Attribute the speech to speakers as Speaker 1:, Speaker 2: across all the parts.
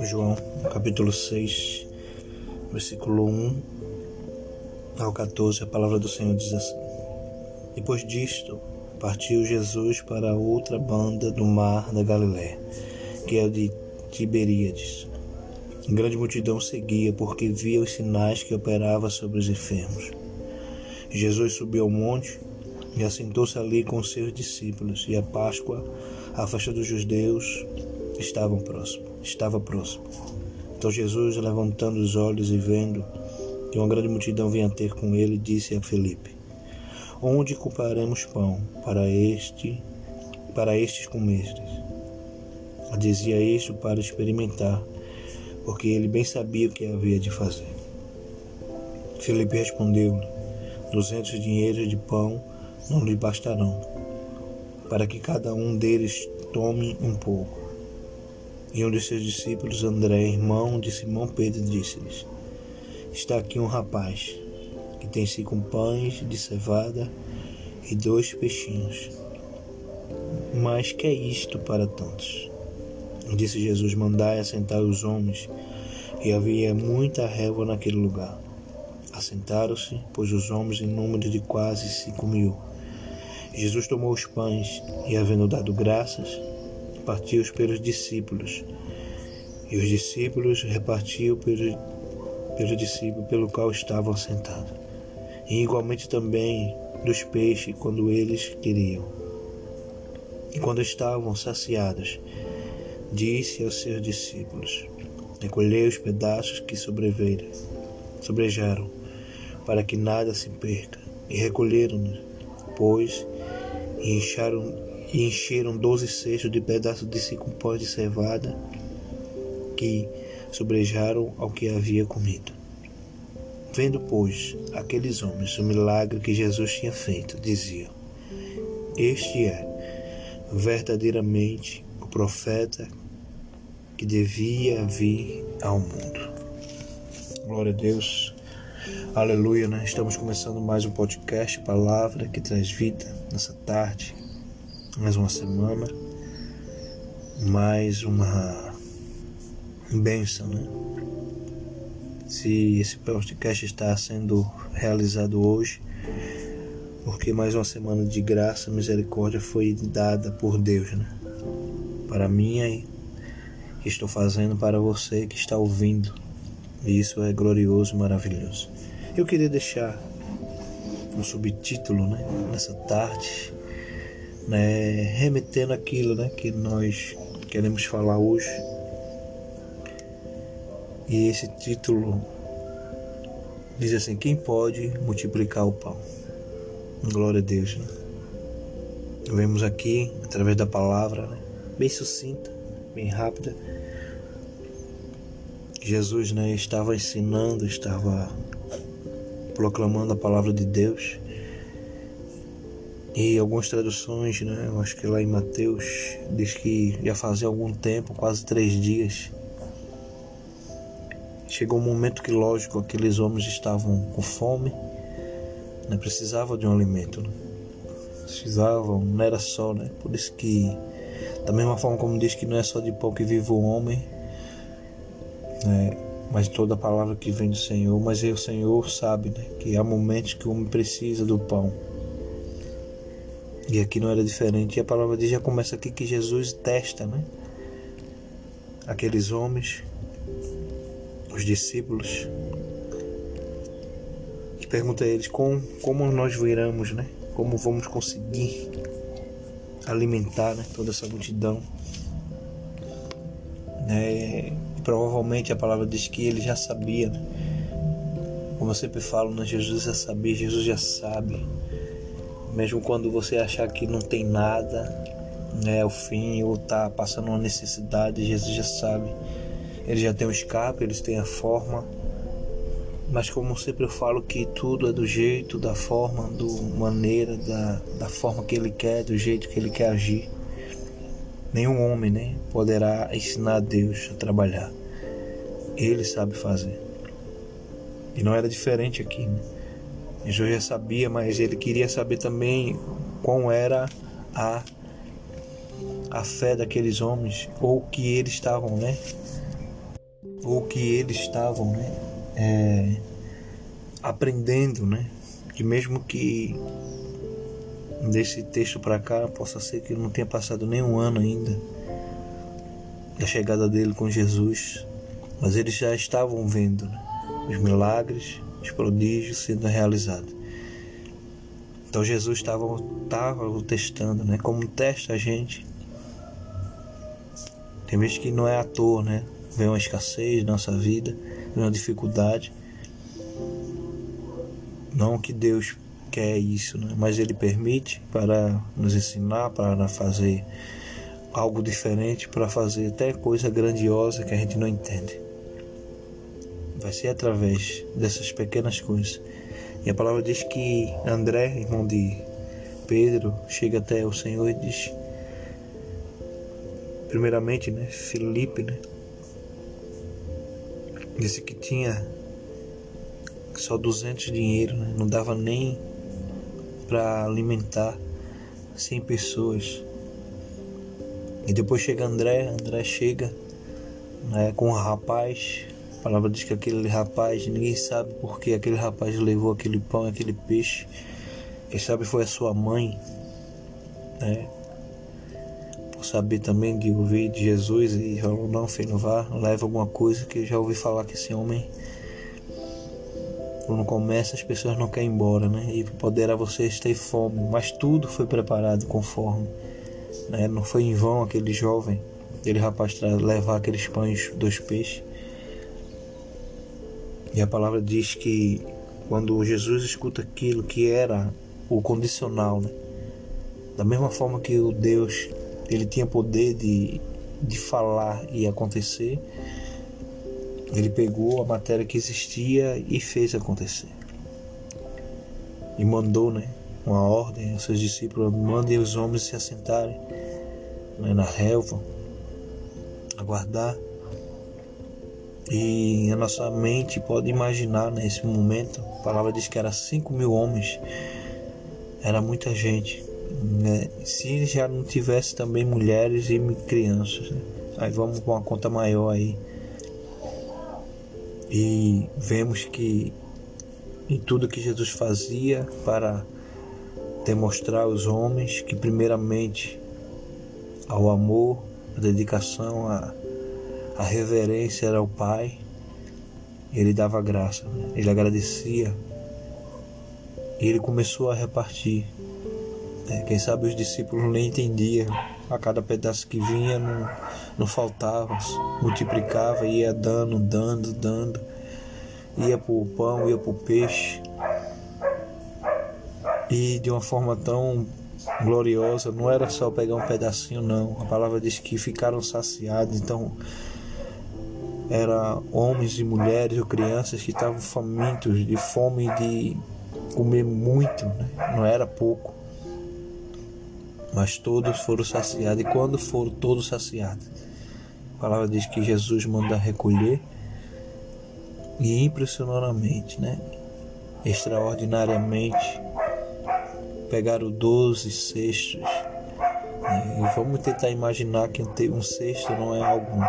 Speaker 1: João, capítulo 6, versículo 1 ao 14, a palavra do Senhor diz assim: Depois disto, partiu Jesus para outra banda do mar da Galiléia, que é de Tiberíades. Grande multidão seguia, porque via os sinais que operava sobre os enfermos. Jesus subiu ao monte e assentou-se ali com seus discípulos, e a Páscoa, a festa dos judeus, estavam próximo, estava próximo. Então Jesus, levantando os olhos e vendo que uma grande multidão vinha ter com ele, disse a Felipe: Onde compraremos pão para este, para estes comeres? Dizia isto para experimentar, porque ele bem sabia o que havia de fazer. Felipe respondeu-lhe: Duzentos dinheiros de pão não lhe bastarão, para que cada um deles tome um pouco. E um de seus discípulos, André, irmão de Simão Pedro, disse-lhes: Está aqui um rapaz que tem cinco pães de cevada e dois peixinhos. Mas que é isto para tantos? Disse Jesus: Mandai assentar os homens. E havia muita relva naquele lugar. Assentaram-se, pois os homens em número de quase cinco mil. Jesus tomou os pães e, havendo dado graças, partiu-os pelos discípulos. E os discípulos repartiu pelos, pelos discípulos pelo qual estavam sentados. E igualmente também dos peixes, quando eles queriam. E quando estavam saciados, disse aos seus discípulos: Recolhei os pedaços que sobreveram, sobrejaram, para que nada se perca. E recolheram-nos, pois, e encheram, e encheram doze cestos de pedaços de cinco pães de cevada, que sobrejaram ao que havia comido. Vendo, pois, aqueles homens o milagre que Jesus tinha feito, diziam: Este é verdadeiramente o profeta que devia vir ao mundo. Glória a Deus. Aleluia, né? Estamos começando mais um podcast, palavra que traz vida nessa tarde. Mais uma semana, mais uma bênção, né? Se esse podcast está sendo realizado hoje, porque mais uma semana de graça, misericórdia foi dada por Deus, né? Para mim e que estou fazendo para você que está ouvindo. E isso é glorioso maravilhoso. Eu queria deixar um subtítulo né, nessa tarde, né, remetendo aquilo né, que nós queremos falar hoje. E esse título diz assim: Quem pode multiplicar o pão? Glória a Deus. Né? Vemos aqui, através da palavra, né, bem sucinta, bem rápida. Jesus né, estava ensinando, estava proclamando a palavra de Deus. E algumas traduções, né, eu acho que lá em Mateus, diz que já fazia algum tempo, quase três dias. Chegou um momento que, lógico, aqueles homens estavam com fome, né, precisavam de um alimento. Né? Precisavam, não era só, né? Por isso que da mesma forma como diz que não é só de pão que vive o homem, né? Mas toda palavra que vem do Senhor, mas o Senhor sabe né? que há momentos que o homem precisa do pão. E aqui não era diferente. E a palavra diz já começa aqui que Jesus testa, né? Aqueles homens, os discípulos, e pergunta a eles como, como nós viramos, né? Como vamos conseguir alimentar né, toda essa multidão. Né? Provavelmente a palavra diz que ele já sabia. Né? Como eu sempre falo, né? Jesus já sabia, Jesus já sabe. Mesmo quando você achar que não tem nada, né, o fim, ou tá passando uma necessidade, Jesus já sabe. Ele já tem o escape, eles têm a forma mas como sempre eu falo que tudo é do jeito, da forma, do maneira, da, da forma que ele quer, do jeito que ele quer agir. Nenhum homem né, poderá ensinar a Deus a trabalhar. Ele sabe fazer. E não era diferente aqui. Né? Jesus já sabia, mas ele queria saber também qual era a a fé daqueles homens, ou que eles estavam, né? Ou que eles estavam, né? É, aprendendo, né? Que mesmo que desse texto para cá possa ser que não tenha passado nem um ano ainda da chegada dele com Jesus, mas eles já estavam vendo né? os milagres, os prodígios sendo realizados. Então Jesus estava, testando, né? Como testa a gente. Tem vezes que não é à toa, né? Vem uma escassez na nossa vida, vem uma dificuldade. Não que Deus quer isso, né? mas Ele permite para nos ensinar, para fazer algo diferente, para fazer até coisa grandiosa que a gente não entende. Vai ser através dessas pequenas coisas e a palavra diz que André, irmão de Pedro, chega até o Senhor e diz, primeiramente, né, Felipe, né, disse que tinha só 200 dinheiro, né, não dava nem para alimentar 100 pessoas. E depois chega André, André chega né, com um rapaz a palavra diz que aquele rapaz, ninguém sabe por que aquele rapaz levou aquele pão e aquele peixe. Quem sabe foi a sua mãe, né? Por saber também de ouvir de Jesus e falou: Não, filho, vá, leva alguma coisa que eu já ouvi falar que esse homem, quando começa, as pessoas não querem ir embora, né? E poderá vocês ter fome, mas tudo foi preparado conforme, né? Não foi em vão aquele jovem, aquele rapaz levar aqueles pães, dois peixes. E a palavra diz que quando Jesus escuta aquilo que era o condicional, né? da mesma forma que o Deus ele tinha poder de, de falar e acontecer, ele pegou a matéria que existia e fez acontecer. E mandou né, uma ordem aos seus discípulos: mandem os homens se assentarem né, na relva, aguardar e a nossa mente pode imaginar nesse momento, a palavra diz que era 5 mil homens, era muita gente. Né? Se já não tivesse também mulheres e crianças, né? aí vamos com uma conta maior aí. E vemos que em tudo que Jesus fazia para demonstrar aos homens que primeiramente ao amor, a dedicação, a a reverência era ao Pai, ele dava graça, né? ele agradecia, e ele começou a repartir. Né? Quem sabe os discípulos nem entendiam, a cada pedaço que vinha não, não faltava, multiplicava, ia dando, dando, dando, ia para o pão, ia para o peixe, e de uma forma tão gloriosa, não era só pegar um pedacinho, não. A palavra diz que ficaram saciados, então era homens e mulheres ou crianças que estavam famintos de fome de comer muito, né? não era pouco. Mas todos foram saciados. E quando foram todos saciados, a palavra diz que Jesus manda recolher e impressionantemente, né? extraordinariamente, pegaram 12 cestos. Né? E vamos tentar imaginar que um cesto não é algo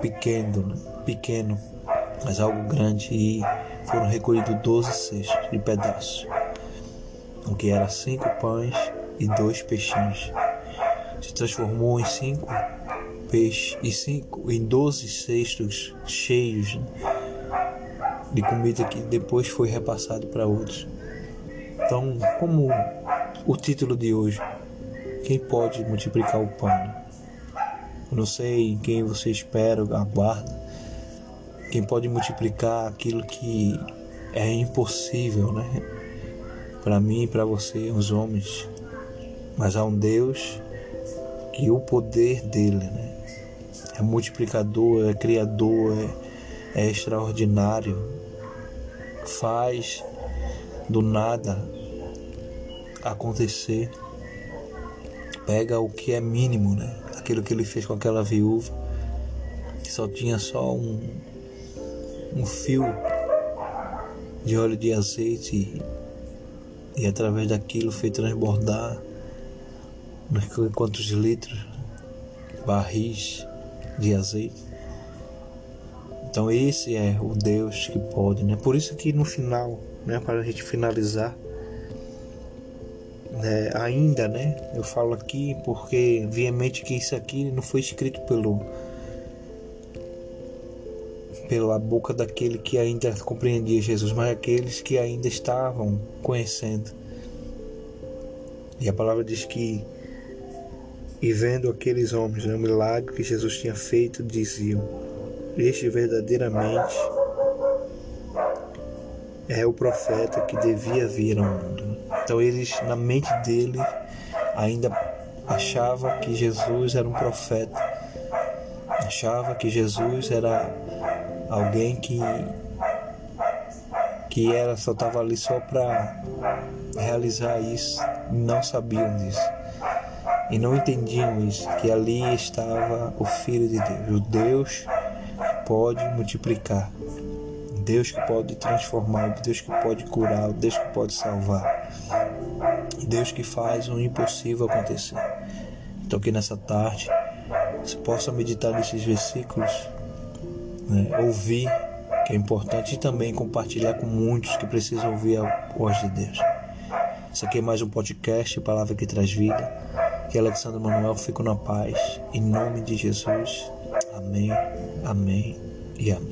Speaker 1: pequeno, né? pequeno, mas algo grande, e foram recolhidos doze cestos de pedaços, o que era cinco pães e dois peixinhos. Se transformou em cinco peixes e cinco em doze cestos cheios de comida que depois foi repassado para outros. Então, como o título de hoje, quem pode multiplicar o pão? Eu não sei em quem você espera, aguarda. Quem pode multiplicar aquilo que é impossível, né? Para mim e para você, os homens. Mas há um Deus que o poder dele, né? É multiplicador, é criador, é, é extraordinário. Faz do nada acontecer. Pega o que é mínimo, né? aquilo que ele fez com aquela viúva, que só tinha só um, um fio de óleo de azeite e, através daquilo fez transbordar quantos litros, barris de azeite. Então esse é o Deus que pode, né? Por isso que no final, né, para a gente finalizar, né, ainda, né, eu falo aqui porque viamente que isso aqui não foi escrito pelo pela boca daquele que ainda compreendia Jesus, mas aqueles que ainda estavam conhecendo. E a palavra diz que e vendo aqueles homens, o milagre que Jesus tinha feito, diziam: Este verdadeiramente é o profeta que devia vir ao mundo. Então eles, na mente dele, ainda achava que Jesus era um profeta, achava que Jesus era alguém que que era só estava ali só para realizar isso, não sabiam disso e não entendiam isso, que ali estava o Filho de Deus, o Deus que pode multiplicar, Deus que pode transformar, Deus que pode curar, Deus que pode salvar, Deus que faz o impossível acontecer. Então que nessa tarde você possa meditar nesses versículos né, ouvir, que é importante, e também compartilhar com muitos que precisam ouvir a voz de Deus. Isso aqui é mais um podcast, Palavra que Traz Vida. Que Alexandre Manuel, fico na paz. Em nome de Jesus. Amém, amém e amém.